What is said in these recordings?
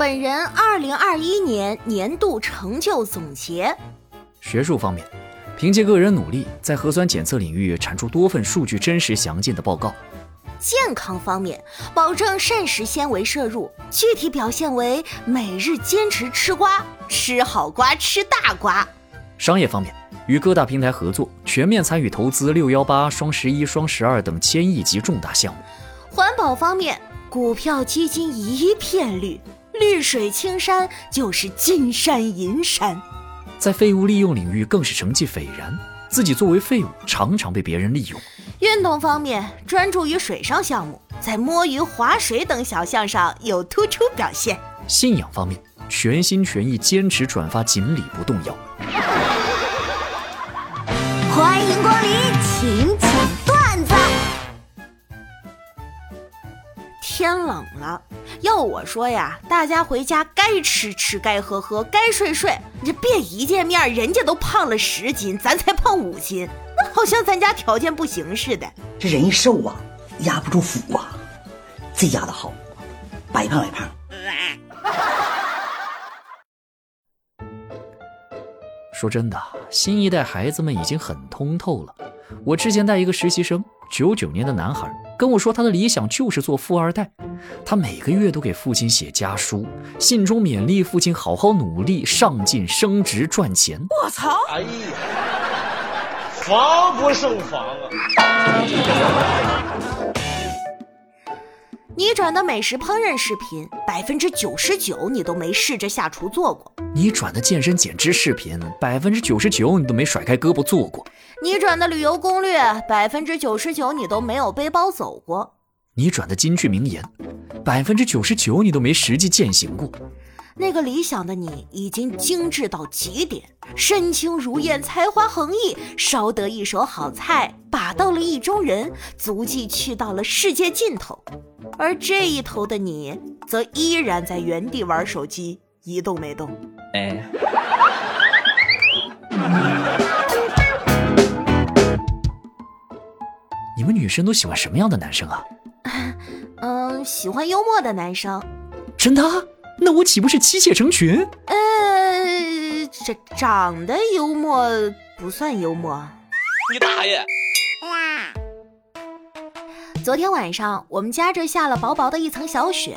本人二零二一年年度成就总结。学术方面，凭借个人努力，在核酸检测领域产出多份数据真实详尽的报告。健康方面，保证膳食纤维摄入，具体表现为每日坚持吃瓜，吃好瓜吃大瓜。商业方面，与各大平台合作，全面参与投资六幺八、双十一、双十二等千亿级重大项目。环保方面，股票基金一片绿。绿水青山就是金山银山，在废物利用领域更是成绩斐然。自己作为废物，常常被别人利用。运动方面，专注于水上项目，在摸鱼、划水等小项上有突出表现。信仰方面，全心全意坚持转发锦鲤不动摇。欢迎光临，天冷了。要我说呀，大家回家该吃吃，该喝喝，该睡睡。你这别一见面，人家都胖了十斤，咱才胖五斤，那好像咱家条件不行似的。这人一瘦啊，压不住腹啊，这压的好，白胖白胖。说真的，新一代孩子们已经很通透了。我之前带一个实习生，九九年的男孩。跟我说，他的理想就是做富二代。他每个月都给父亲写家书，信中勉励父亲好好努力、上进、升职、赚钱。我操！哎呀，防不胜防啊！你转的美食烹饪视频，百分之九十九你都没试着下厨做过；你转的健身减脂视频，百分之九十九你都没甩开胳膊做过；你转的旅游攻略，百分之九十九你都没有背包走过；你转的金句名言，百分之九十九你都没实际践行过。那个理想的你已经精致到极点，身轻如燕，才华横溢，烧得一手好菜，把到了意中人，足迹去到了世界尽头。而这一头的你，则依然在原地玩手机，一动没动。哎，你们女生都喜欢什么样的男生啊？嗯，喜欢幽默的男生。真的？那我岂不是妻妾成群？呃，这长得幽默不算幽默。你大爷！昨天晚上我们家这下了薄薄的一层小雪，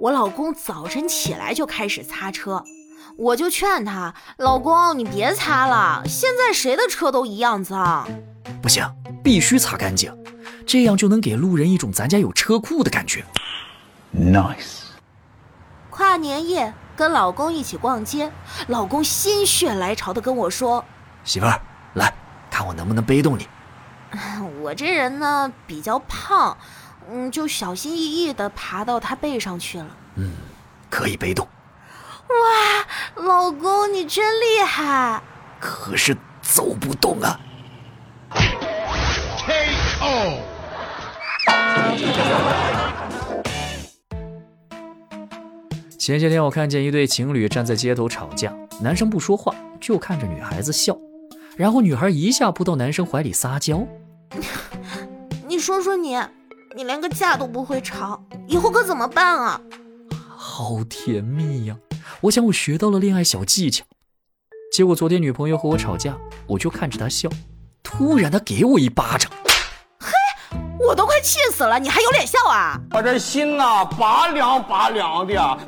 我老公早晨起来就开始擦车，我就劝他，老公你别擦了，现在谁的车都一样脏。不行，必须擦干净，这样就能给路人一种咱家有车库的感觉。Nice。跨年夜跟老公一起逛街，老公心血来潮的跟我说：“媳妇儿，来看我能不能背动你。”我这人呢比较胖，嗯，就小心翼翼的爬到他背上去了。嗯，可以背动。哇，老公你真厉害！可是走不动啊。K.O. 前些天我看见一对情侣站在街头吵架，男生不说话，就看着女孩子笑，然后女孩一下扑到男生怀里撒娇。你说说你，你连个架都不会吵，以后可怎么办啊？好甜蜜呀！我想我学到了恋爱小技巧。结果昨天女朋友和我吵架，我就看着她笑，突然她给我一巴掌。我都快气死了，你还有脸笑啊？我这心呐，拔凉拔凉的。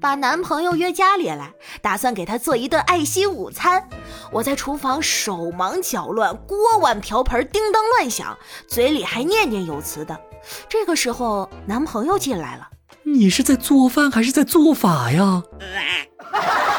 把男朋友约家里来，打算给他做一顿爱心午餐。我在厨房手忙脚乱，锅碗瓢盆叮当乱响，嘴里还念念有词的。这个时候，男朋友进来了。你是在做饭还是在做法呀？